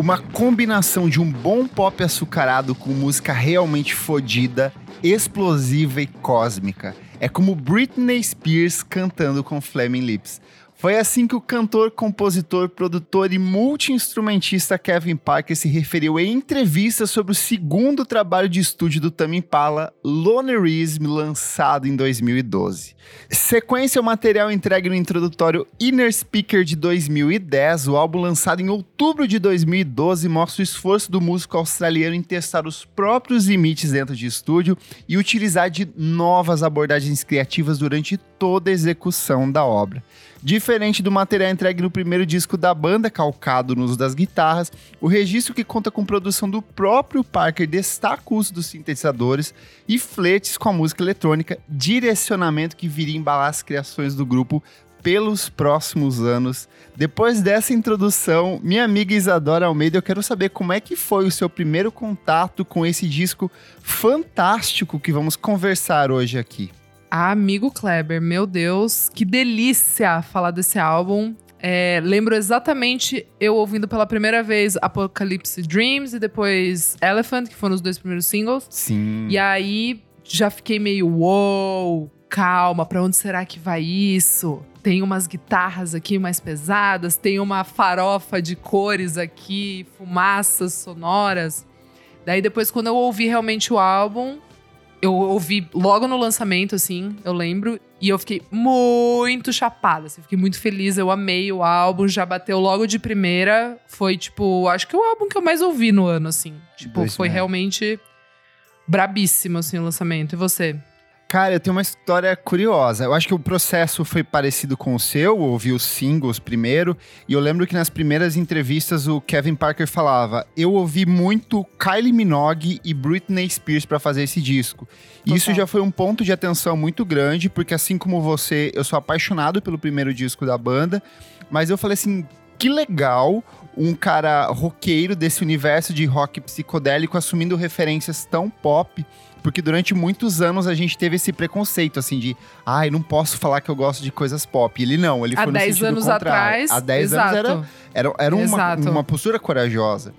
Uma combinação de um bom pop açucarado com música realmente fodida, explosiva e cósmica. É como Britney Spears cantando com Flaming Lips. Foi assim que o cantor, compositor, produtor e multi-instrumentista Kevin Parker se referiu em entrevista sobre o segundo trabalho de estúdio do Tame Impala, Lonerism, lançado em 2012. Sequência é o material entregue no introdutório Inner Speaker de 2010. O álbum lançado em outubro de 2012 mostra o esforço do músico australiano em testar os próprios limites dentro de estúdio e utilizar de novas abordagens criativas durante toda a execução da obra. Diferente do material entregue no primeiro disco da banda, calcado no uso das guitarras, o registro que conta com produção do próprio Parker destaca o uso dos sintetizadores e fletes com a música eletrônica, direcionamento que viria embalar as criações do grupo pelos próximos anos. Depois dessa introdução, minha amiga Isadora Almeida, eu quero saber como é que foi o seu primeiro contato com esse disco fantástico que vamos conversar hoje aqui. Amigo Kleber, meu Deus, que delícia falar desse álbum. É, lembro exatamente eu ouvindo pela primeira vez Apocalypse Dreams e depois Elephant, que foram os dois primeiros singles. Sim. E aí já fiquei meio, uou, wow, calma, pra onde será que vai isso? Tem umas guitarras aqui mais pesadas, tem uma farofa de cores aqui, fumaças sonoras. Daí depois, quando eu ouvi realmente o álbum, eu ouvi logo no lançamento, assim, eu lembro, e eu fiquei muito chapada, assim, fiquei muito feliz, eu amei o álbum, já bateu logo de primeira, foi, tipo, acho que o álbum que eu mais ouvi no ano, assim. Tipo, foi realmente brabíssimo, assim, o lançamento. E você? Cara, eu tenho uma história curiosa. Eu acho que o processo foi parecido com o seu, eu ouvi os singles primeiro, e eu lembro que nas primeiras entrevistas o Kevin Parker falava: "Eu ouvi muito Kylie Minogue e Britney Spears para fazer esse disco". E isso já foi um ponto de atenção muito grande, porque assim como você, eu sou apaixonado pelo primeiro disco da banda, mas eu falei assim, que legal um cara roqueiro desse universo de rock psicodélico assumindo referências tão pop porque durante muitos anos a gente teve esse preconceito, assim, de ai, ah, não posso falar que eu gosto de coisas pop. Ele não, ele Há foi no sentido anos contrário. atrás. Há 10 anos era, era, era uma, uma postura corajosa.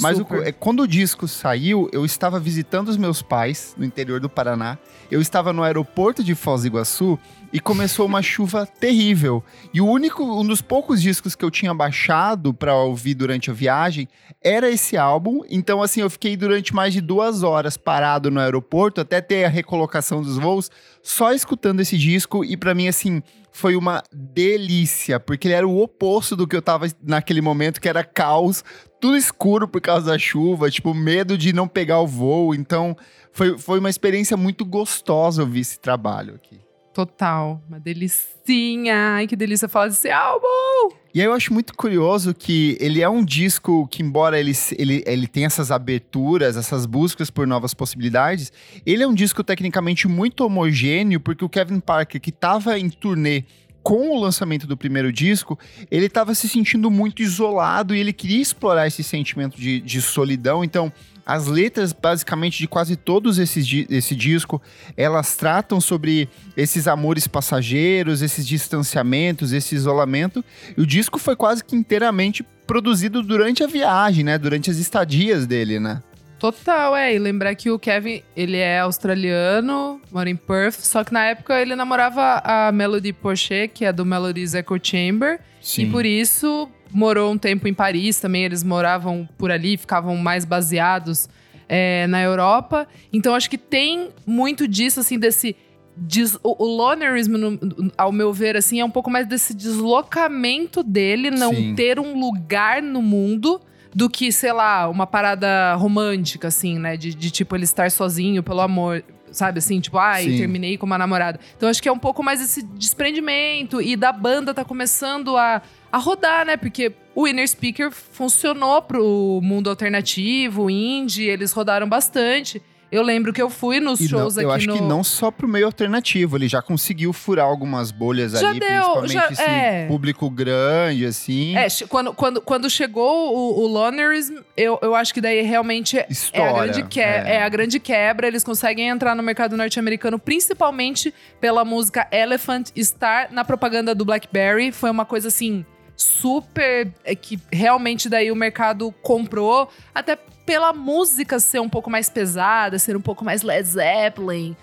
Mas o, é, quando o disco saiu, eu estava visitando os meus pais no interior do Paraná. Eu estava no aeroporto de Foz do Iguaçu e começou uma chuva terrível. E o único, um dos poucos discos que eu tinha baixado para ouvir durante a viagem era esse álbum. Então, assim, eu fiquei durante mais de duas horas parado no aeroporto até ter a recolocação dos voos, só escutando esse disco. E para mim, assim, foi uma delícia, porque ele era o oposto do que eu tava naquele momento, que era caos, tudo escuro por causa da chuva, tipo, medo de não pegar o voo. Então, foi, foi uma experiência muito gostosa ouvir esse trabalho aqui. Total. Uma delicinha. Ai, que delícia falar desse álbum! E aí eu acho muito curioso que ele é um disco que, embora ele, ele, ele tenha essas aberturas, essas buscas por novas possibilidades, ele é um disco tecnicamente muito homogêneo, porque o Kevin Parker, que estava em turnê com o lançamento do primeiro disco, ele estava se sentindo muito isolado e ele queria explorar esse sentimento de, de solidão. Então, as letras, basicamente, de quase todos esses esse disco, elas tratam sobre esses amores passageiros, esses distanciamentos, esse isolamento. E o disco foi quase que inteiramente produzido durante a viagem, né? Durante as estadias dele, né? Total, é. E lembrar que o Kevin, ele é australiano, mora em Perth, só que na época ele namorava a Melody Porcher, que é do Melody's Echo Chamber. Sim. E por isso morou um tempo em Paris também, eles moravam por ali, ficavam mais baseados é, na Europa. Então acho que tem muito disso, assim, desse. Des, o, o lonerismo, no, ao meu ver, assim, é um pouco mais desse deslocamento dele, não Sim. ter um lugar no mundo do que, sei lá, uma parada romântica, assim, né? De, de tipo ele estar sozinho pelo amor sabe assim, tipo, ai, terminei com uma namorada. Então acho que é um pouco mais esse desprendimento e da banda tá começando a a rodar, né? Porque o Inner Speaker funcionou pro mundo alternativo, indie, eles rodaram bastante. Eu lembro que eu fui nos e shows não, aqui Eu acho no... que não só pro meio alternativo, ele já conseguiu furar algumas bolhas já ali, deu, principalmente já, esse é. público grande, assim. É, quando, quando, quando chegou o, o Lonerism, eu, eu acho que daí realmente História, é, a grande que, é. é a grande quebra. Eles conseguem entrar no mercado norte-americano, principalmente pela música Elephant estar na propaganda do BlackBerry. Foi uma coisa assim super. É, que realmente daí o mercado comprou, até pela música ser um pouco mais pesada, ser um pouco mais Led Zeppelin,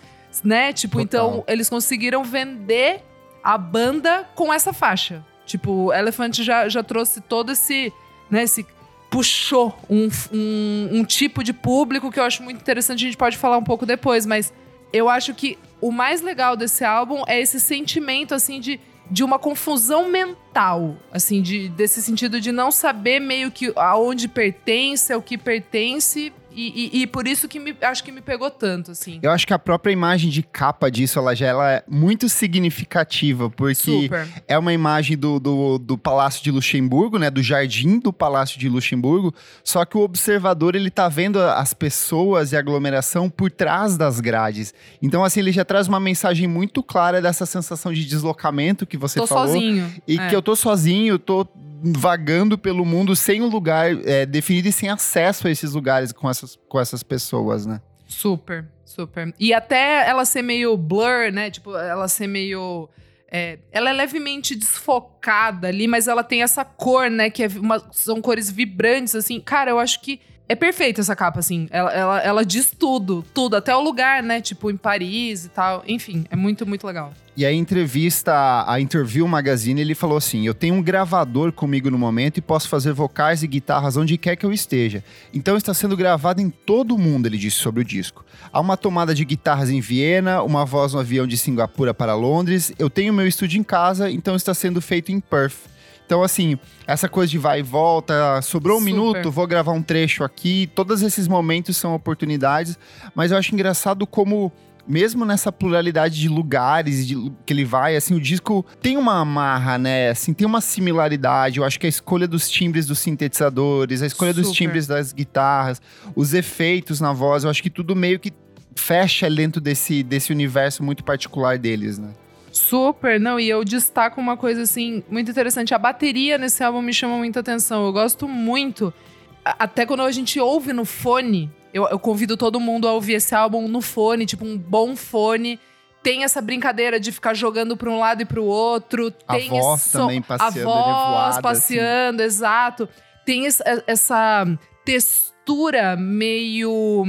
né? Tipo, Total. então eles conseguiram vender a banda com essa faixa. Tipo, Elephant já, já trouxe todo esse, né, esse puxou um, um, um, tipo de público que eu acho muito interessante. A gente pode falar um pouco depois, mas eu acho que o mais legal desse álbum é esse sentimento, assim, de, de uma confusão mental, assim, de, desse sentido de não saber meio que aonde pertence, ao que pertence e, e, e, por isso que me, acho que me pegou tanto, assim. Eu acho que a própria imagem de capa disso, ela já ela é muito significativa, porque Super. é uma imagem do, do, do, Palácio de Luxemburgo, né? Do jardim do Palácio de Luxemburgo. Só que o observador, ele tá vendo as pessoas e a aglomeração por trás das grades. Então, assim, ele já traz uma mensagem muito clara dessa sensação de deslocamento que você tô falou. Sozinho. E é. que eu tô sozinho, tô vagando pelo mundo sem um lugar é, definido e sem acesso a esses lugares com essas, com essas pessoas, né? Super, super. E até ela ser meio blur, né? Tipo, ela ser meio. É, ela é levemente desfocada ali, mas ela tem essa cor, né? Que é uma, são cores vibrantes, assim. Cara, eu acho que é perfeita essa capa, assim. Ela, ela, ela diz tudo, tudo, até o lugar, né? Tipo, em Paris e tal. Enfim, é muito, muito legal. E a entrevista, a Interview Magazine, ele falou assim: Eu tenho um gravador comigo no momento e posso fazer vocais e guitarras onde quer que eu esteja. Então está sendo gravado em todo o mundo, ele disse sobre o disco. Há uma tomada de guitarras em Viena, uma voz no avião de Singapura para Londres. Eu tenho meu estúdio em casa, então está sendo feito em Perth. Então, assim, essa coisa de vai e volta, sobrou um Super. minuto, vou gravar um trecho aqui. Todos esses momentos são oportunidades, mas eu acho engraçado como mesmo nessa pluralidade de lugares de, que ele vai, assim, o disco tem uma amarra, né? Assim, tem uma similaridade. Eu acho que a escolha dos timbres dos sintetizadores, a escolha Super. dos timbres das guitarras, os efeitos na voz, eu acho que tudo meio que fecha dentro desse, desse universo muito particular deles, né? Super, não, e eu destaco uma coisa assim muito interessante. A bateria nesse álbum me chama muita atenção. Eu gosto muito. Até quando a gente ouve no fone, eu, eu convido todo mundo a ouvir esse álbum no fone, tipo um bom fone tem essa brincadeira de ficar jogando para um lado e para o outro. A tem voz esse, também passeando, a voz assim. passeando, assim. exato. Tem essa, essa textura meio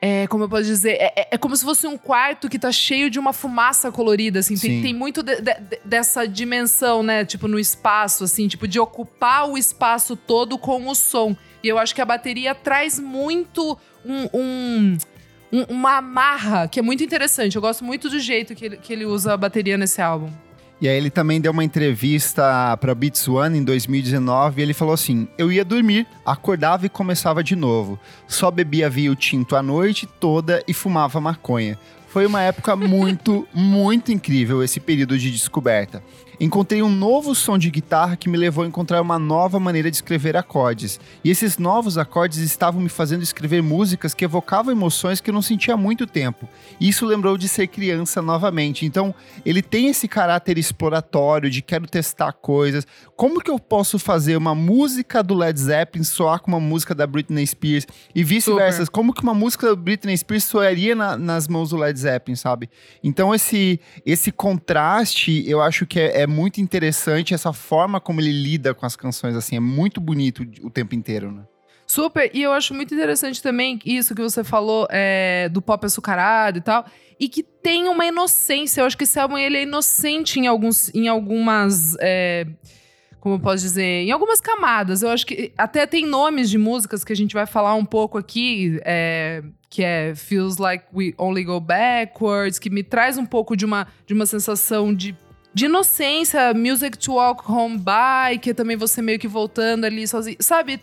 é, como eu posso dizer, é, é, é, como se fosse um quarto que tá cheio de uma fumaça colorida, assim. Tem, tem, muito de, de, dessa dimensão, né? Tipo, no espaço, assim, tipo, de ocupar o espaço todo com o som. E eu acho que a bateria traz muito um, um, um, uma amarra, que é muito interessante. Eu gosto muito do jeito que ele, que ele usa a bateria nesse álbum. E aí ele também deu uma entrevista para Beats One em 2019 e ele falou assim: "Eu ia dormir, acordava e começava de novo. Só bebia vinho tinto a noite toda e fumava maconha. Foi uma época muito, muito incrível esse período de descoberta encontrei um novo som de guitarra que me levou a encontrar uma nova maneira de escrever acordes. E esses novos acordes estavam me fazendo escrever músicas que evocavam emoções que eu não sentia há muito tempo. E isso lembrou de ser criança novamente. Então, ele tem esse caráter exploratório de quero testar coisas. Como que eu posso fazer uma música do Led Zeppelin soar com uma música da Britney Spears e vice-versa? Como que uma música da Britney Spears soaria na, nas mãos do Led Zeppelin, sabe? Então, esse, esse contraste, eu acho que é, é é muito interessante essa forma como ele lida com as canções, assim, é muito bonito o tempo inteiro, né? Super, e eu acho muito interessante também isso que você falou é, do pop açucarado e tal, e que tem uma inocência. Eu acho que esse álbum ele é inocente em, alguns, em algumas. É, como eu posso dizer? Em algumas camadas. Eu acho que até tem nomes de músicas que a gente vai falar um pouco aqui, é, que é Feels Like We Only Go Backwards, que me traz um pouco de uma, de uma sensação de de inocência, Music to Walk Home By, que é também você meio que voltando ali sozinho. Sabe?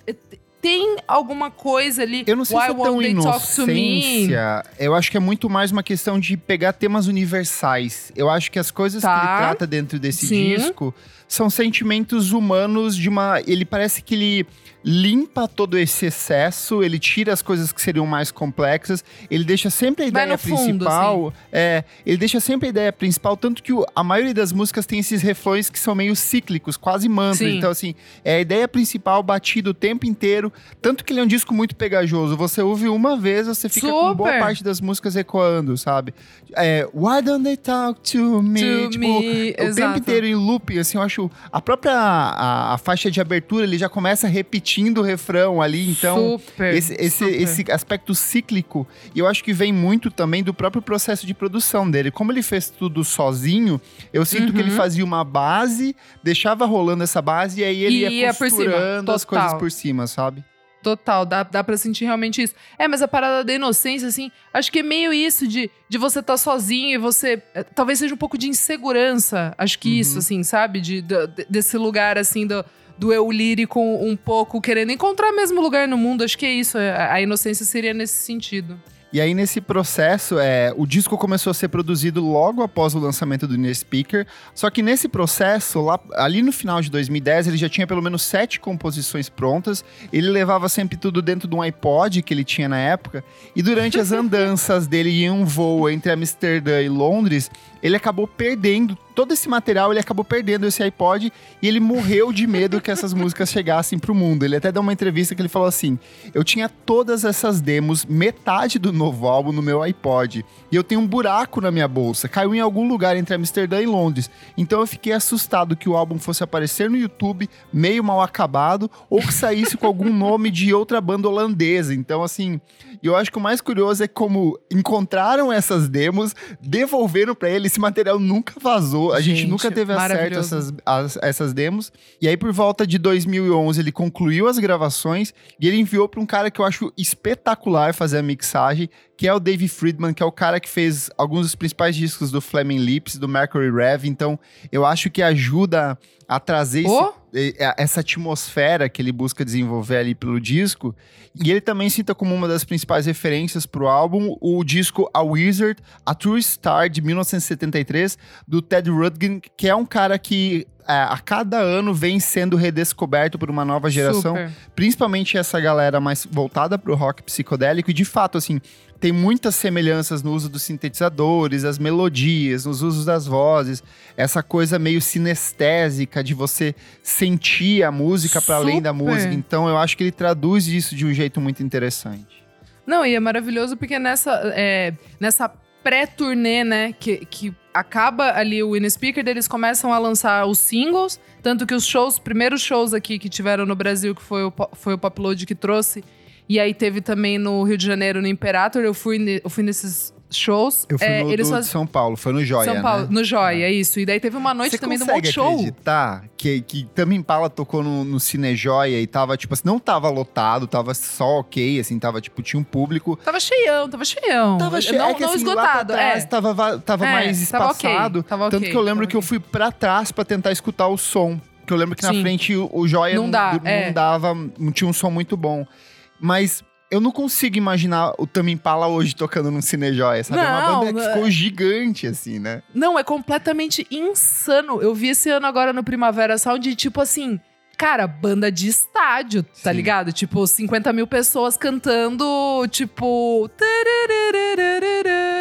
Tem alguma coisa ali. Eu não sei Why se é tão inocência. Eu acho que é muito mais uma questão de pegar temas universais. Eu acho que as coisas tá. que ele tá. trata dentro desse Sim. disco são sentimentos humanos de uma. Ele parece que ele limpa todo esse excesso, ele tira as coisas que seriam mais complexas, ele deixa sempre a ideia principal. Fundo, assim. é, ele deixa sempre a ideia principal, tanto que o, a maioria das músicas tem esses refrões que são meio cíclicos, quase mantras. Então, assim, é a ideia principal batida o tempo inteiro. Tanto que ele é um disco muito pegajoso. Você ouve uma vez, você fica Super. com boa parte das músicas ecoando, sabe? É, Why don't they talk to me? To tipo, me. o Exato. tempo inteiro em looping, assim, eu acho. A própria a, a faixa de abertura, ele já começa repetindo repetindo o refrão ali. Então, super, esse, esse, super. esse aspecto cíclico, e eu acho que vem muito também do próprio processo de produção dele. Como ele fez tudo sozinho, eu sinto uhum. que ele uhum. fazia uma base, deixava rolando essa base, e aí ele e ia costurando as coisas por cima, sabe? Total, dá, dá pra sentir realmente isso. É, mas a parada da inocência, assim, acho que é meio isso de, de você estar tá sozinho e você. É, talvez seja um pouco de insegurança. Acho que uhum. isso, assim, sabe? De, de, desse lugar, assim, do do eu lírico um pouco querendo encontrar mesmo lugar no mundo. Acho que é isso. A inocência seria nesse sentido. E aí, nesse processo, é, o disco começou a ser produzido logo após o lançamento do New Speaker. Só que nesse processo, lá, ali no final de 2010, ele já tinha pelo menos sete composições prontas. Ele levava sempre tudo dentro de um iPod que ele tinha na época. E durante as andanças dele em um voo entre Amsterdã e Londres, ele acabou perdendo todo esse material, ele acabou perdendo esse iPod e ele morreu de medo que essas músicas chegassem pro mundo. Ele até deu uma entrevista que ele falou assim: "Eu tinha todas essas demos, metade do novo álbum no meu iPod, e eu tenho um buraco na minha bolsa, caiu em algum lugar entre Amsterdã e Londres. Então eu fiquei assustado que o álbum fosse aparecer no YouTube meio mal acabado ou que saísse com algum nome de outra banda holandesa. Então assim, eu acho que o mais curioso é como encontraram essas demos, devolveram para ele esse material nunca vazou, a gente, gente nunca teve acesso a essas, a, essas demos. E aí, por volta de 2011, ele concluiu as gravações e ele enviou para um cara que eu acho espetacular fazer a mixagem, que é o Dave Friedman, que é o cara que fez alguns dos principais discos do Flaming Lips, do Mercury Rev. Então, eu acho que ajuda a trazer oh? esse, essa atmosfera que ele busca desenvolver ali pelo disco. E ele também cita como uma das principais referências para o álbum o disco A Wizard, A True Star, de 1973, do Ted Rudkin, que é um cara que é, a cada ano vem sendo redescoberto por uma nova geração, Super. principalmente essa galera mais voltada para o rock psicodélico. E de fato, assim, tem muitas semelhanças no uso dos sintetizadores, as melodias, nos usos das vozes, essa coisa meio sinestésica de você sentir a música para além da música. Então eu acho que ele traduz isso de um jeito muito interessante. Não, e é maravilhoso porque nessa, é, nessa pré-turnê, né, que, que acaba ali o In Speaker, eles começam a lançar os singles, tanto que os shows, primeiros shows aqui que tiveram no Brasil, que foi o, foi o Popload que trouxe, e aí teve também no Rio de Janeiro, no Imperator, eu fui, eu fui nesses shows. Eu fui é, no eles faz... São Paulo, foi no Joia, São Paulo, né? no Joia, é. isso. E daí teve uma noite Você também do Multishow. Você acreditar que, que Tame Impala tocou no, no Cine Joia e tava, tipo assim, não tava lotado, tava só ok, assim, tava, tipo, tinha um público. Tava cheião, tava cheião. Tava cheio, não, é que, não assim, esgotado, trás, é. Tava, tava é, mais espaçado. Tava okay, Tanto okay, que eu lembro que eu fui pra trás pra tentar escutar o som. Porque eu lembro que Sim. na frente o, o Joia não, dá, não, é. não dava, não tinha um som muito bom. Mas eu não consigo imaginar o Tame Impala hoje tocando num Cinejoia, sabe? Não, é uma banda que ficou é. gigante, assim, né? Não, é completamente insano. Eu vi esse ano agora no Primavera Sound, tipo assim... Cara, banda de estádio, tá Sim. ligado? Tipo, 50 mil pessoas cantando, tipo...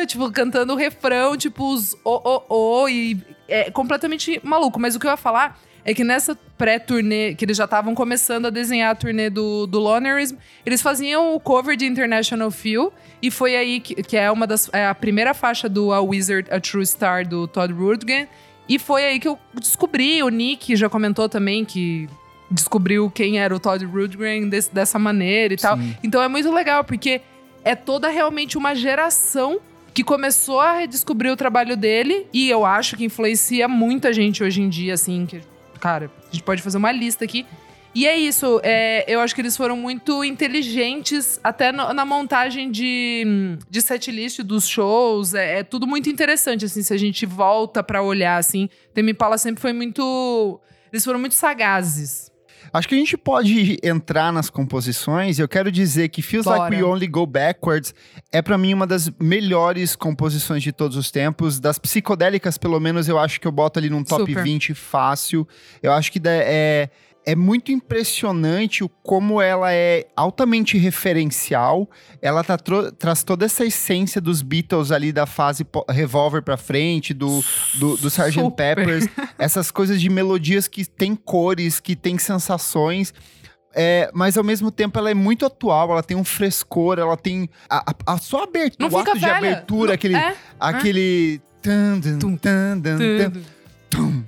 Tipo, cantando o refrão, tipo, os o, o, o, e é completamente maluco. Mas o que eu ia falar é que nessa pré-turnê, que eles já estavam começando a desenhar a turnê do, do Lonerism, eles faziam o cover de International Feel, e foi aí que, que é uma das. É a primeira faixa do A Wizard, A True Star, do Todd Rundgren. E foi aí que eu descobri, o Nick já comentou também que descobriu quem era o Todd Rundgren desse, dessa maneira e Sim. tal. Então é muito legal, porque é toda realmente uma geração que começou a redescobrir o trabalho dele e eu acho que influencia muita gente hoje em dia, assim, que cara, a gente pode fazer uma lista aqui. E é isso, é, eu acho que eles foram muito inteligentes até no, na montagem de, de setlist dos shows. É, é, tudo muito interessante, assim, se a gente volta para olhar, assim. Temi Impala sempre foi muito... Eles foram muito sagazes Acho que a gente pode entrar nas composições. Eu quero dizer que Feels Bora. Like We Only Go Backwards é para mim uma das melhores composições de todos os tempos. Das psicodélicas, pelo menos, eu acho que eu boto ali num top Super. 20 fácil. Eu acho que é, é muito impressionante o como ela é altamente referencial. Ela tá traz toda essa essência dos Beatles ali da fase Revolver pra frente, do, do, do Sgt. Peppers. Essas coisas de melodias que tem cores, que tem sensações. É, mas ao mesmo tempo ela é muito atual, ela tem um frescor, ela tem. A, a, a sua abertura, o ato de abertura, Não, aquele. É? aquele. Tum, tum, tum,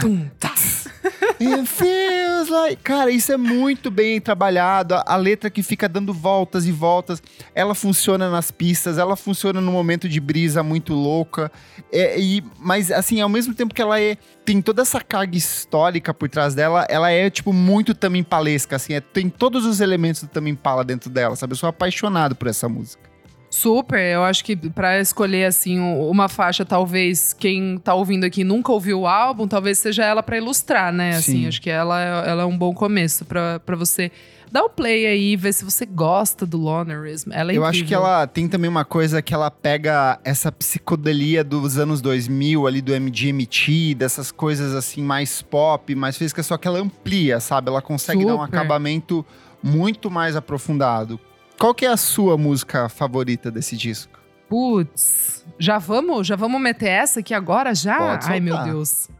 Tum, tá. It feels like. Cara, isso é muito bem trabalhado. A, a, letra que fica dando voltas e voltas. Ela funciona nas pistas, ela funciona no momento de brisa muito louca. É, e, mas, assim, ao mesmo tempo que ela é. Tem toda essa carga histórica por trás dela, ela é, tipo, muito palesca assim. É, tem todos os elementos do Impala dentro dela, sabe? Eu sou apaixonado por essa música. Super, eu acho que para escolher assim uma faixa, talvez quem tá ouvindo aqui nunca ouviu o álbum, talvez seja ela para ilustrar, né? Assim, Sim. acho que ela, ela é um bom começo para você dar o play aí, ver se você gosta do Lonerism. Ela é Eu incrível. acho que ela tem também uma coisa que ela pega essa psicodelia dos anos 2000 ali do MGMT, dessas coisas assim mais pop, mais física, só que ela amplia, sabe? Ela consegue Super. dar um acabamento muito mais aprofundado. Qual que é a sua música favorita desse disco? Putz, já vamos, já vamos meter essa aqui agora já? Ai, meu Deus.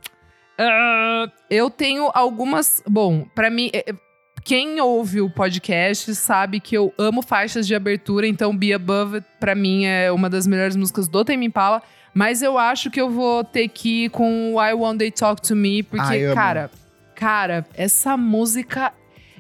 Uh, eu tenho algumas. Bom, para mim, é, é, quem ouve o podcast sabe que eu amo faixas de abertura, então Be Above para mim é uma das melhores músicas do Tame Impala. Mas eu acho que eu vou ter que ir com I Want They Talk to Me, porque, Ai, cara, cara, essa música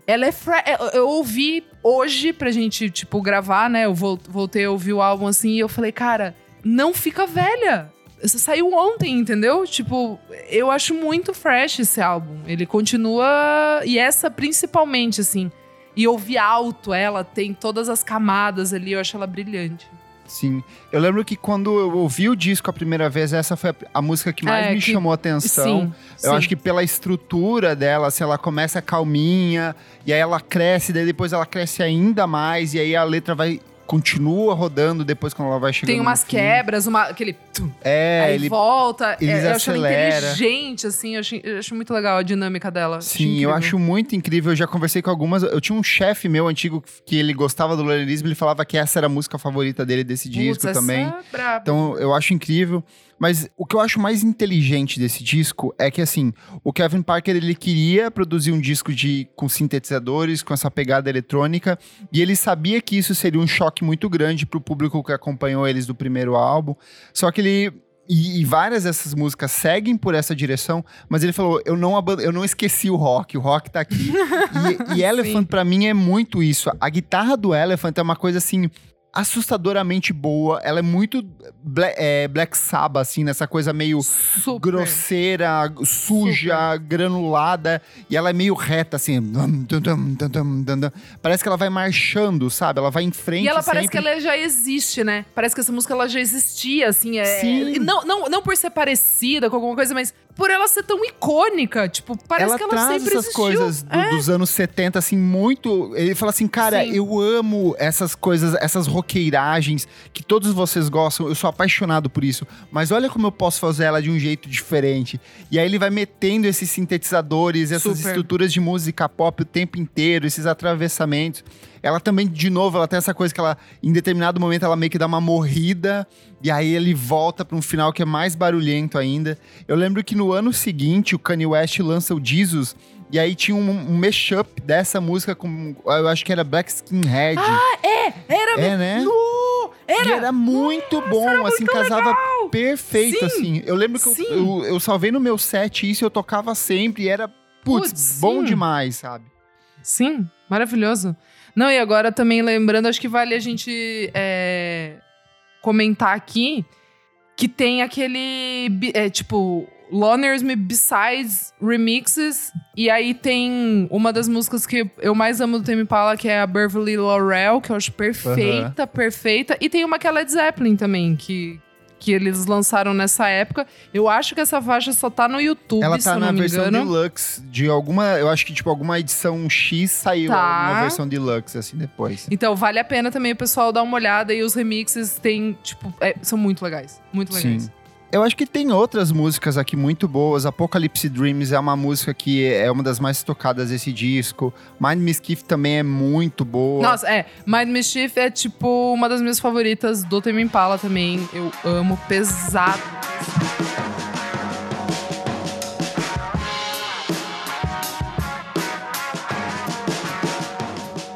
ela é. Fre eu ouvi hoje pra gente, tipo, gravar, né? Eu voltei a ouvir o álbum assim e eu falei, cara, não fica velha. Você saiu ontem, entendeu? Tipo, eu acho muito fresh esse álbum. Ele continua. E essa principalmente, assim. E ouvir alto ela, tem todas as camadas ali, eu acho ela brilhante. Sim. Eu lembro que quando eu ouvi o disco a primeira vez, essa foi a, música que mais é, me que... chamou a atenção. Sim, eu sim. acho que pela estrutura dela, assim, ela começa calminha, e aí ela cresce, daí depois ela cresce ainda mais, e aí a letra vai continua rodando depois quando ela vai chegando. Tem umas quebras, uma, aquele. É, aí ele volta. Ele é, eu acho inteligente, assim. Eu acho, eu acho, muito legal a dinâmica dela. Sim, acho eu acho muito incrível. Eu já conversei com algumas. Eu tinha um chefe meu antigo que ele gostava do Lorelismo, ele falava que essa era a música favorita dele desse disco Putz, também. É então eu acho incrível. Mas o que eu acho mais inteligente desse disco é que, assim, o Kevin Parker, ele queria produzir um disco de, com sintetizadores, com essa pegada eletrônica, e ele sabia que isso seria um choque muito grande pro público que acompanhou eles do primeiro álbum. Só que ele e, e, várias dessas músicas seguem por essa direção, mas ele falou: eu não, eu não esqueci o rock, o rock tá aqui. e, e Elephant, para mim, é muito isso. A guitarra do Elephant é uma coisa assim assustadoramente boa. Ela é muito Black, é, Black Sabbath, assim, nessa coisa meio Super. grosseira, suja, Super. granulada. E ela é meio reta, assim. Parece que ela vai marchando, sabe? Ela vai em frente. E ela sempre. parece que ela já existe, né? Parece que essa música ela já existia, assim. É, Sim. Não, não, não por ser parecida com alguma coisa, mas por ela ser tão icônica. Tipo, parece ela que ela traz sempre essas existiu. coisas do, é. dos anos 70, assim, muito. Ele fala assim, cara, Sim. eu amo essas coisas, essas roqueiragens que todos vocês gostam. Eu sou apaixonado por isso. Mas olha como eu posso fazer ela de um jeito diferente. E aí ele vai metendo esses sintetizadores, essas Super. estruturas de música pop o tempo inteiro, esses atravessamentos. Ela também, de novo, ela tem essa coisa que ela, em determinado momento, ela meio que dá uma morrida, e aí ele volta para um final que é mais barulhento ainda. Eu lembro que no ano seguinte, o Kanye West lança o Jesus, e aí tinha um, um mashup dessa música com. Eu ask que era Black Skinhead. Ah, é! Era É, né? No, era, e era muito Nossa, bom, era assim, muito casava legal. perfeito, Sim. assim. Eu lembro que eu, eu, eu, salvei no meu set isso, eu tocava sempre, e era, putz, putz bom demais, sabe? Sim, maravilhoso. Não, e agora também lembrando, acho que vale a gente é, comentar aqui que tem aquele. É, tipo, Loners Me Besides Remixes. E aí tem uma das músicas que eu mais amo do Tame Impala, que é a Beverly Laurel, que eu acho perfeita, uhum. perfeita. E tem uma que é Led Zeppelin também, que, que eles lançaram nessa época. Eu acho que essa faixa só tá no YouTube, Ela tá na versão engano. deluxe de alguma, eu acho que tipo alguma edição X saiu tá. uma versão deluxe assim depois. Então vale a pena também o pessoal dar uma olhada e os remixes tem, tipo, é, são muito legais, muito legais. Sim. Eu acho que tem outras músicas aqui muito boas. Apocalypse Dreams é uma música que é uma das mais tocadas desse disco. Mind Mischief também é muito boa. Nossa, é. Mind Mischief é tipo uma das minhas favoritas do Tame Impala também. Eu amo pesado.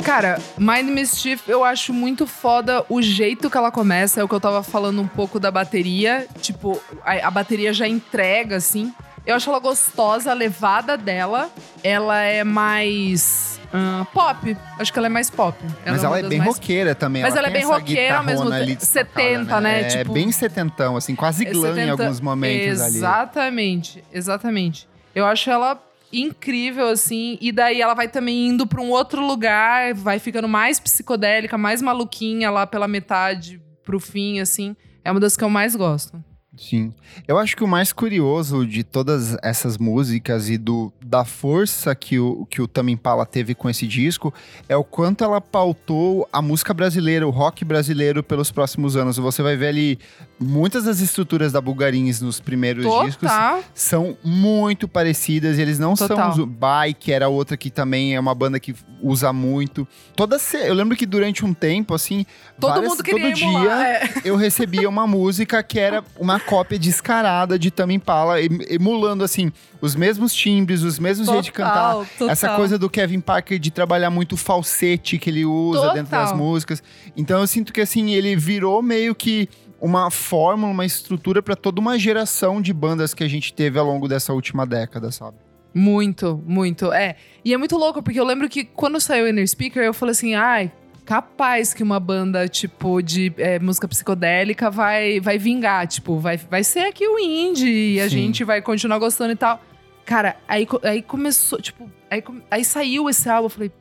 Cara, Mind Mischief eu acho muito foda o jeito que ela começa. É o que eu tava falando um pouco da bateria. Tipo, a, a bateria já entrega, assim. Eu acho ela gostosa, a levada dela. Ela é mais. Uh, pop. Acho que ela é mais pop. Ela Mas é ela é bem mais... roqueira também. Mas ela, ela é bem roqueira ao mesmo tempo. 70, né? É tipo... bem setentão, assim, quase glam 70... em alguns momentos exatamente, ali. Exatamente, exatamente. Eu acho ela incrível, assim. E daí ela vai também indo para um outro lugar, vai ficando mais psicodélica, mais maluquinha lá pela metade pro fim, assim. É uma das que eu mais gosto. Sim. Eu acho que o mais curioso de todas essas músicas e do, da força que o, que o Tame Impala teve com esse disco é o quanto ela pautou a música brasileira, o rock brasileiro pelos próximos anos. Você vai ver ali muitas das estruturas da Bulgarins nos primeiros Total. discos são muito parecidas. Eles não Total. são. Bike era outra que também é uma banda que usa muito. Toda Eu lembro que durante um tempo, assim. Todo várias, mundo queria Todo dia é. eu recebia uma música que era uma cópia descarada de Tame Impala, emulando, assim, os mesmos timbres, os mesmos jeitos de cantar. Total. Essa coisa do Kevin Parker de trabalhar muito falsete que ele usa dentro das músicas. Então eu sinto que, assim, ele virou meio que uma fórmula, uma estrutura para toda uma geração de bandas que a gente teve ao longo dessa última década, sabe? Muito, muito. É. E é muito louco, porque eu lembro que quando saiu o Inner Speaker, eu falei assim, ai, capaz que uma banda, tipo, de é, música psicodélica vai, vai vingar. Tipo, vai, vai ser aqui o indie e a Sim. gente vai continuar gostando e tal. Cara, aí, aí começou, tipo, aí, aí saiu esse álbum, eu falei,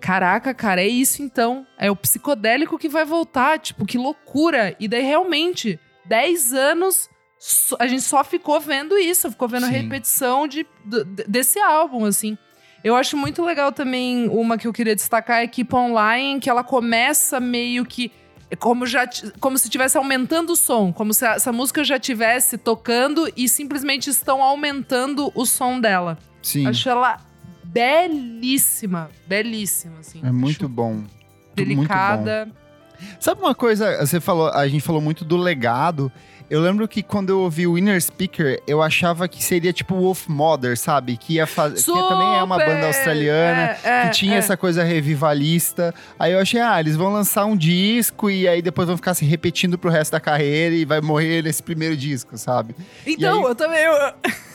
caraca, cara, é isso então. É o psicodélico que vai voltar, tipo, que loucura. E daí, realmente, 10 anos, a gente só ficou vendo isso, ficou vendo Sim. a repetição de, de, desse álbum, assim. Eu acho muito legal também, uma que eu queria destacar é Keep Online, que ela começa meio que como já como se estivesse aumentando o som, como se essa música já estivesse tocando e simplesmente estão aumentando o som dela. Sim. Acho ela belíssima, belíssima, assim. É muito bom. Delicada. Muito bom. Sabe uma coisa, você falou, a gente falou muito do legado. Eu lembro que quando eu ouvi o Inner Speaker, eu achava que seria tipo Wolf Mother, sabe? Que ia fazer. Que também é uma banda australiana, é, é, que tinha é. essa coisa revivalista. Aí eu achei, ah, eles vão lançar um disco e aí depois vão ficar se repetindo pro resto da carreira e vai morrer nesse primeiro disco, sabe? Então, aí, eu também. Eu...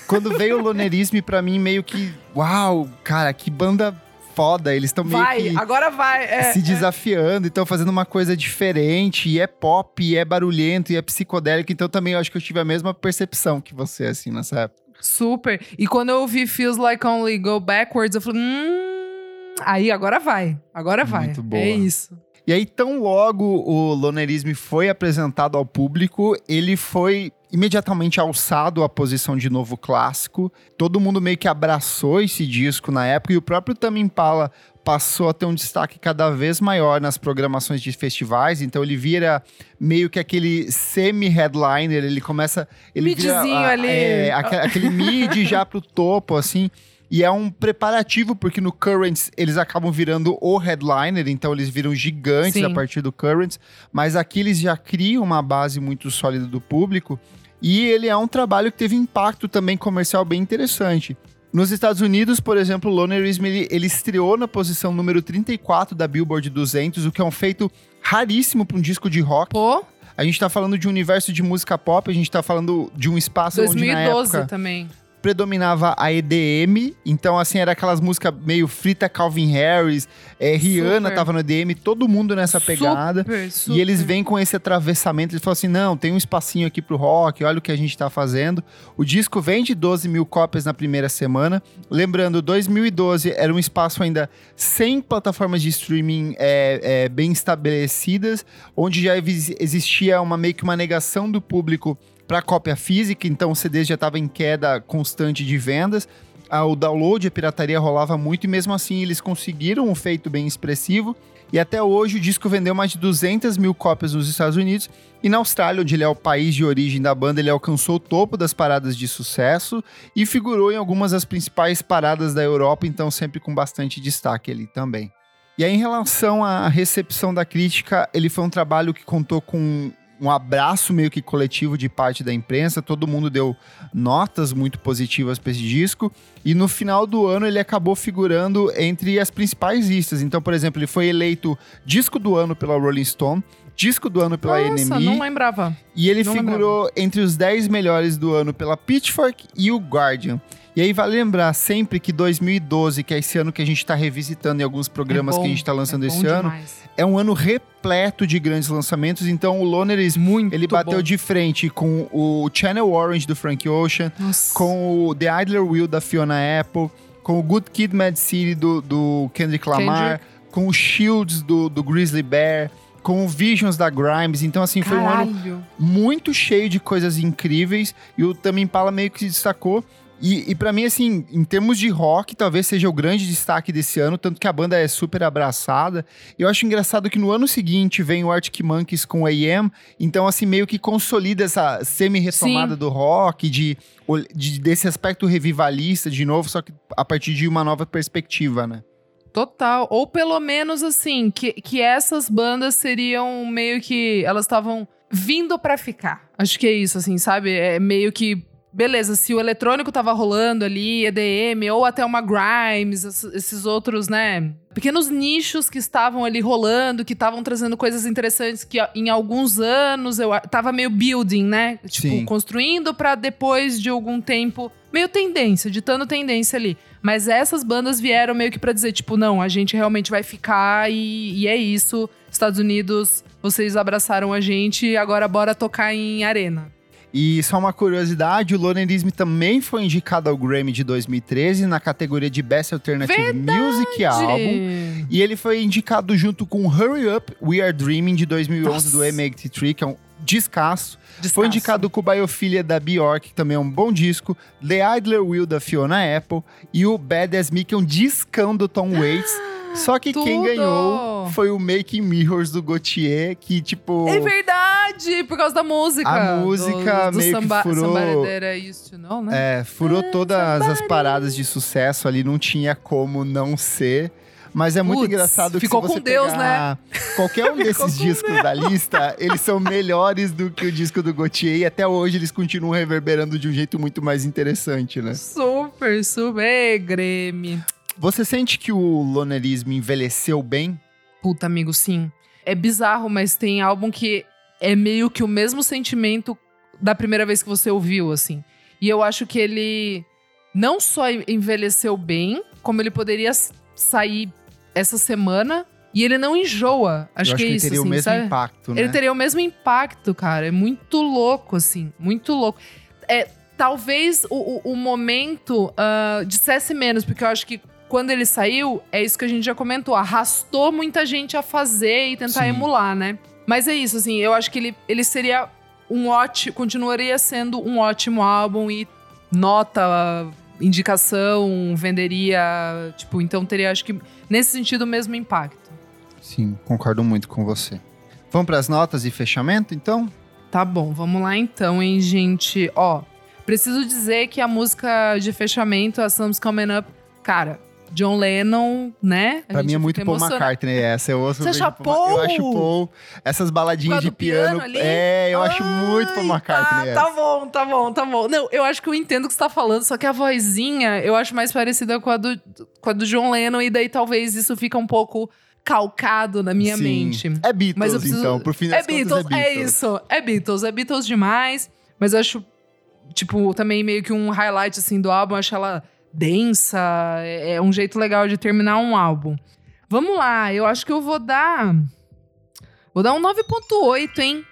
Quando veio o Lonerisme, pra mim, meio que. Uau, cara, que banda foda. Eles estão meio vai, que agora vai, é, se é. desafiando, estão fazendo uma coisa diferente. E é pop, e é barulhento, e é psicodélico. Então também eu acho que eu tive a mesma percepção que você, assim, nessa época. Super. E quando eu ouvi Feels Like Only Go Backwards, eu falei, hum, aí agora vai. Agora vai. Muito boa. É isso. E aí, tão logo o Lonerisme foi apresentado ao público, ele foi imediatamente alçado à posição de novo clássico. Todo mundo meio que abraçou esse disco na época e o próprio Tame Impala passou a ter um destaque cada vez maior nas programações de festivais, então ele vira meio que aquele semi-headliner, ele começa... Ele Midzinho vira, ali. É, aquele mid já pro topo, assim... E é um preparativo, porque no Currents eles acabam virando o headliner, então eles viram gigantes Sim. a partir do Currents. Mas aqui eles já criam uma base muito sólida do público. E ele é um trabalho que teve impacto também comercial bem interessante. Nos Estados Unidos, por exemplo, o Lonerism ele, ele estreou na posição número 34 da Billboard 200, o que é um feito raríssimo para um disco de rock. Pô. A gente tá falando de um universo de música pop, a gente tá falando de um espaço 2012 onde na época... também predominava a EDM, então assim, era aquelas músicas meio frita Calvin Harris, é, Rihanna super. tava no EDM, todo mundo nessa pegada. Super, super. E eles vêm com esse atravessamento, eles falam assim, não, tem um espacinho aqui pro rock, olha o que a gente tá fazendo. O disco vende 12 mil cópias na primeira semana. Lembrando, 2012 era um espaço ainda sem plataformas de streaming é, é, bem estabelecidas, onde já existia uma meio que uma negação do público para cópia física, então o CD já estava em queda constante de vendas. o download, a pirataria rolava muito e mesmo assim eles conseguiram um feito bem expressivo. E até hoje o disco vendeu mais de 200 mil cópias nos Estados Unidos. E na Austrália, onde ele é o país de origem da banda, ele alcançou o topo das paradas de sucesso e figurou em algumas das principais paradas da Europa, então sempre com bastante destaque ali também. E aí, em relação à recepção da crítica, ele foi um trabalho que contou com um abraço meio que coletivo de parte da imprensa, todo mundo deu notas muito positivas para esse disco, e no final do ano ele acabou figurando entre as principais listas. Então, por exemplo, ele foi eleito disco do ano pela Rolling Stone, disco do ano pela Nossa, NME. não lembrava. E ele não figurou lembrava. entre os 10 melhores do ano pela Pitchfork e o Guardian. E aí vale lembrar sempre que 2012, que é esse ano que a gente tá revisitando em alguns programas É bom, que a gente tá lançando é esse ano, demais. é um ano repleto de grandes lançamentos. Então o Lonerism, Muito ele bateu bom. de frente com o Channel Orange do Frank Ocean, Nossa. com o The Idler Wheel da Fiona Apple, com o Good Kid, Mad City do, do Kendrick Lamar, com o Shields do, do Grizzly Bear, com o Visions da Grimes. Então, assim, foi um ano Caralho. muito cheio de coisas incríveis e o Tame Impala meio que se destacou. E, e para mim, assim, em termos de rock, talvez seja o grande destaque desse ano, tanto que a banda é super abraçada. Eu acho engraçado que no ano seguinte vem o Arctic Monkeys com AM, então, assim, meio que consolida essa semi-retomada do rock, de, de- desse aspecto revivalista de novo, só que a partir de uma nova perspectiva, né? Total. Ou pelo menos assim, que, que essas bandas seriam meio que. Elas estavam vindo pra ficar. Acho que é isso, assim, sabe? É meio que. Beleza, se o eletrônico tava rolando ali, EDM, ou até uma Grimes, ess- esses outros, né? Pequenos nichos que estavam ali rolando, que estavam trazendo coisas interessantes que em alguns anos eu tava meio building, né? Tipo, Sim. construindo pra depois de algum tempo. Meio tendência, ditando tendência ali. Mas essas bandas vieram meio que pra dizer, tipo, não, a gente realmente vai ficar e, e é isso. Estados Unidos, vocês abraçaram a gente, agora bora tocar em arena. E só uma curiosidade, o Lonerism também foi indicado ao Grammy de 2013 na categoria de Best Alternative Music Album. E ele foi indicado junto com Hurry Up, We Are Dreaming, de 2011, Nossa. do M83, que é um descasso. Descasso. Foi indicado com Biophilia, da Bjork, que também é um bom disco. The Idler Wheel, da Fiona Apple. E o Bad As Me, que é um discão do Tom Waits. Só que quem tudo! ganhou foi o Making Mirrors do Gautier, que tipo... É verdade, por causa da música. A música do, do meio que samba, furou- That I Used to Know, né? É, furou todas as paradas de sucesso ali, não tinha como não ser. Mas é muito Putz, engraçado que ficou se você com Deus, pegar qualquer um desses discos da lista, eles são melhores do que o disco do Gautier e até hoje eles continuam reverberando de um jeito muito mais interessante, né? Super, super. Grêmio. Você sente que o lonerismo envelheceu bem? Puta, amigo, sim. É bizarro, mas tem álbum que é meio que o mesmo sentimento da primeira vez que você ouviu, assim. E eu acho que ele não só en- envelheceu bem, como ele poderia sair essa semana e ele não enjoa. Acho Eu que acho é que ele isso, teria o assim, mesmo sabe? impacto, né? Ele teria o mesmo impacto, cara. É muito louco, assim. Muito louco. É, talvez o, o- o momento ah, dissesse menos, porque eu acho que quando ele saiu, é isso que a gente já comentou. Arrastou muita gente a fazer e tentar Sim. emular, né? Mas é isso, assim. Eu acho que ele, ele seria um ótimo. Continuaria sendo um ótimo álbum e nota. Indicação, venderia. Tipo, então teria, acho que, nesse sentido, o mesmo impacto. Sim, concordo muito com você. Vamos para as notas e fechamento, então? Tá bom, vamos lá então, hein, gente. Ó, preciso dizer que a música de fechamento, a Something's Coming Up, cara, John Lennon, né? A Pra mim é muito Paul. McCartney essa. Eu ouço Você acha Paul Eu acho Paul. Essas baladinhas de piano piano. É, eu acho Ai, muito Paul McCartney Tá, essa. tá bom, tá bom, tá bom. Não, eu acho que eu entendo o que você tá falando, só que a vozinha eu acho mais parecida com a do, com a do John Lennon, e daí talvez isso fica um pouco calcado na minha Sim. mente. É Beatles, Mas eu preciso... então. Por fim é das Beatles, contas, é é Beatles. isso. É Beatles, é Beatles demais. Mas eu acho, tipo, também meio que um highlight, assim, do álbum. Eu acho ela densa. É é um jeito legal de terminar um álbum. Vamos lá, eu acho que eu vou dar... Vou dar um 9.8, hein?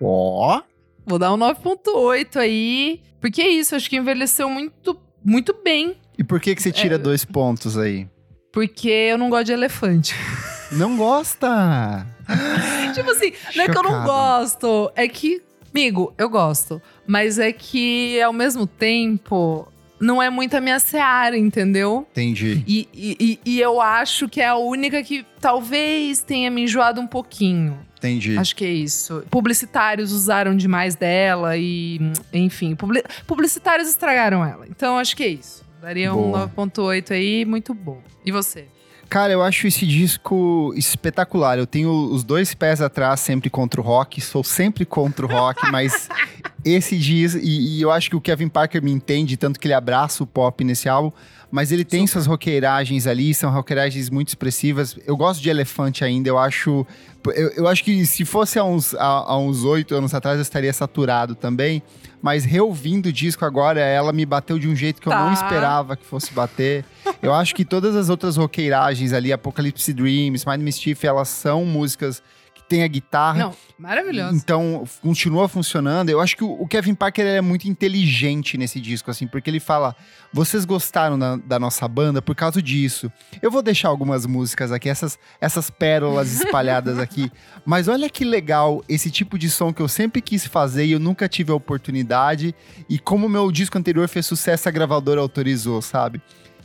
Ó. Vou dar um 9.8 aí. Porque é isso, acho que envelheceu muito, muito bem. E por que, que você tira É. dois pontos aí? Porque eu não gosto de elefante. Não gosta? tipo assim, não é que eu não Chocado. gosto. É que, amigo, eu gosto. Mas é que, ao mesmo tempo, não é muito a minha seara, entendeu? Entendi. E, e, e eu acho que é a única que talvez tenha me enjoado um pouquinho. Entendi. Acho que é isso. Publicitários usaram demais dela e, enfim, publicitários estragaram ela. Então acho que é isso. Daria Boa. um 9.8 aí, muito bom. E você? Cara, eu acho esse disco espetacular. Eu tenho os dois pés atrás sempre contra o rock, sou sempre contra o rock, mas esse disco. E, e, eu acho que o Kevin Parker me entende, tanto que ele abraça o pop nesse álbum. Mas ele tem Super. suas roqueiragens ali, são roqueiragens muito expressivas. Eu gosto de Elefante ainda, eu acho. Eu, eu acho que se fosse há uns há uns oito anos atrás, eu estaria saturado também mas reouvindo o disco agora, ela me bateu de um jeito que tá. eu não tá. esperava que fosse bater. eu acho que todas as outras roqueiragens ali, Apocalypse Dreams, Mind Mischief, elas são músicas tem a guitarra. Não, maravilhoso. Então, continua funcionando. Eu acho que o, Kevin Parker é muito inteligente nesse disco, assim, porque ele fala: vocês gostaram da, da, nossa banda por causa disso. Eu vou deixar algumas músicas aqui, essas, essas pérolas espalhadas aqui. Mas olha que legal esse tipo de som que eu sempre quis fazer e eu nunca tive a oportunidade. E como o meu disco anterior fez sucesso, a gravadora autorizou, sabe?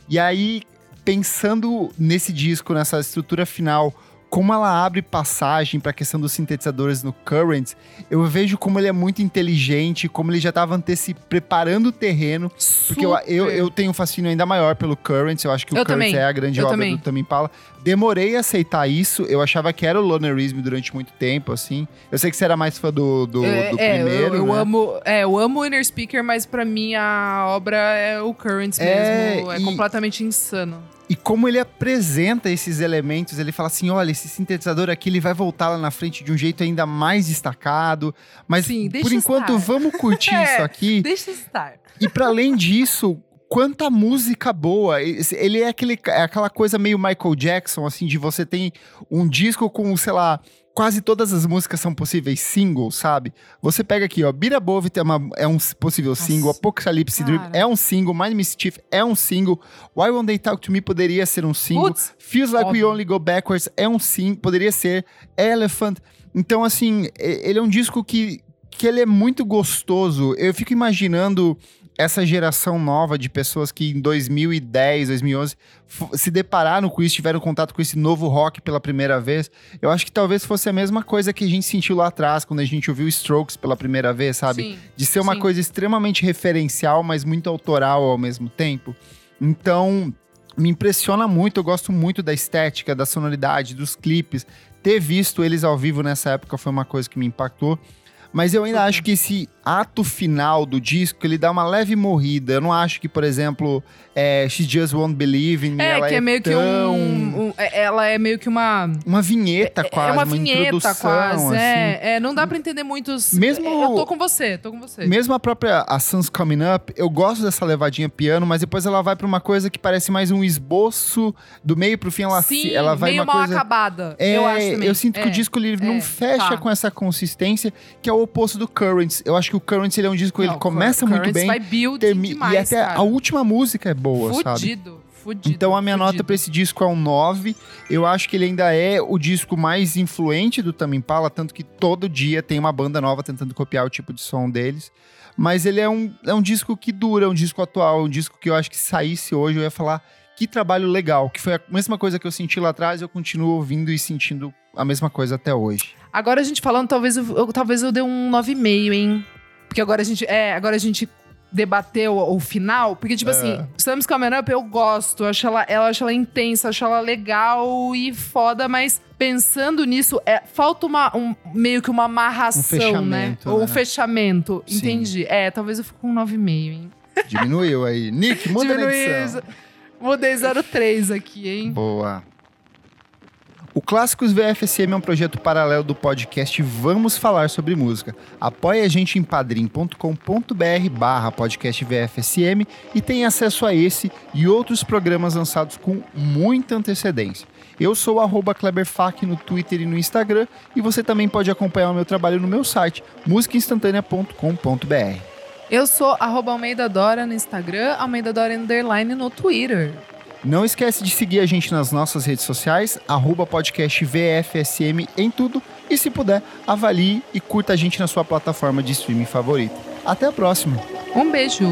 E aí, pensando nesse disco, nessa estrutura final como ela abre passagem para a questão dos sintetizadores no Current, eu vejo como ele é muito inteligente, como ele já estava anteci preparando o terreno. Super. Porque eu, eu, eu, tenho um fascínio ainda maior pelo Current, eu acho que o eu Current também. é a grande eu obra também. do Tame Impala. Demorei a aceitar isso, eu achava que era o Lonerism durante muito tempo, assim. Eu sei que você era mais fã do, do, é, do é, primeiro, eu, né? amo, é, eu amo o Inner Speaker, mas para mim a obra é o Current é, mesmo, é e... completamente insano e como ele apresenta esses elementos, ele fala assim: olha, esse sintetizador aqui ele vai voltar lá na frente de um jeito ainda mais destacado. Mas Sim, por enquanto, estar. vamos curtir é, isso aqui. Deixa estar. E para além disso, quanta música boa. Ele é, aquele, é aquela coisa meio Michael Jackson, assim, de você tem um disco com, sei lá, quase todas as músicas são possíveis singles, sabe? Você pega aqui, ó, Beat Above é, uma, é um possível Nossa. single, Apocalypse Dream é um single, Mind Mischief é um single, Why Won't They Talk To Me poderia ser um single, Putz, Feels Like óbvio. We Only Go Backwards é um single, poderia ser, Elephant. Então, assim, ele é um disco que, que ele é muito gostoso. Eu fico imaginando essa geração nova de pessoas que em 2010, 2011 se depararam com isso, tiveram contato com esse novo rock pela primeira vez, eu acho que talvez fosse a mesma coisa que a gente sentiu lá atrás, quando a gente ouviu Strokes pela primeira vez, sabe? Sim, de ser uma sim. coisa extremamente referencial, mas muito autoral ao mesmo tempo. Então, me impressiona muito, eu gosto muito da estética, da sonoridade, dos clipes. Ter visto eles ao vivo nessa época foi uma coisa que me impactou. Mas eu ainda acho que esse ato final do disco, ele dá uma leve morrida. Eu não acho que, por exemplo, é, She Just Won't Believe in Me, é, ela que é, é meio tão... que um, um, é, Ela é meio que uma... Uma vinheta é, quase, é uma, uma vinheta quase, assim. é, é. Não dá pra entender muitos... Mesmo... Eu tô com você, tô com você. Mesmo a própria a Sun's Coming Up, eu gosto dessa levadinha piano, mas depois ela vai pra uma coisa que parece mais um esboço do meio pro fim, ela, Sim, ela vai meio uma mal coisa... acabada, é, eu acho também. Eu sinto que o disco ele não fecha tá. com essa consistência, que é o oposto do Currents. Eu acho que o Currents ele é um disco que ele começa muito bem. Vai demais, e até cara. a última música é boa, sabe? Fudido, fudido. Então a minha fudido. nota para esse disco é um 9. Eu acho que ele ainda é o disco mais influente do Tame Impala, tanto que todo dia tem uma banda nova tentando copiar o tipo de som deles. Mas ele é um, é um disco que dura, é um disco atual, é um disco que eu acho que saísse hoje eu ia falar que trabalho legal, que foi a mesma coisa que eu senti lá atrás, eu continuo ouvindo e sentindo a mesma coisa até hoje. Agora a gente falando, talvez eu, eu talvez eu dê um 9,5, hein? Porque agora a gente. É, agora a gente debateu o, final. Porque, tipo é. assim, Sam's Coming Up eu gosto. Eu acho ela, eu acho ela intensa, acho ela legal e foda, mas pensando nisso, é, falta uma, um, meio que uma amarração, um né? Ou um fechamento. Sim. Entendi. É, talvez eu fique com um 9,5, hein? Diminuiu aí. Nick, muda Diminuiu. na edição. Mudei 03 aqui, hein? Boa. O Clássicos VFSM é um projeto paralelo do podcast Vamos Falar Sobre Música. Apoie a gente em padrim.com.br barra podcast VFSM e tem acesso a esse e outros programas lançados com muita antecedência. Eu sou o KleberFac no Twitter e no Instagram e você também pode acompanhar o meu trabalho no meu site musicainstantanea.com.br. Eu sou arroba Almeida Dora no Instagram, Almeida Dora Underline no Twitter. Não esquece de seguir a gente nas nossas redes sociais, arroba podcast VFSM em tudo. E se puder, avalie e curta a gente na sua plataforma de streaming favorita. Até a próxima. Um beijo.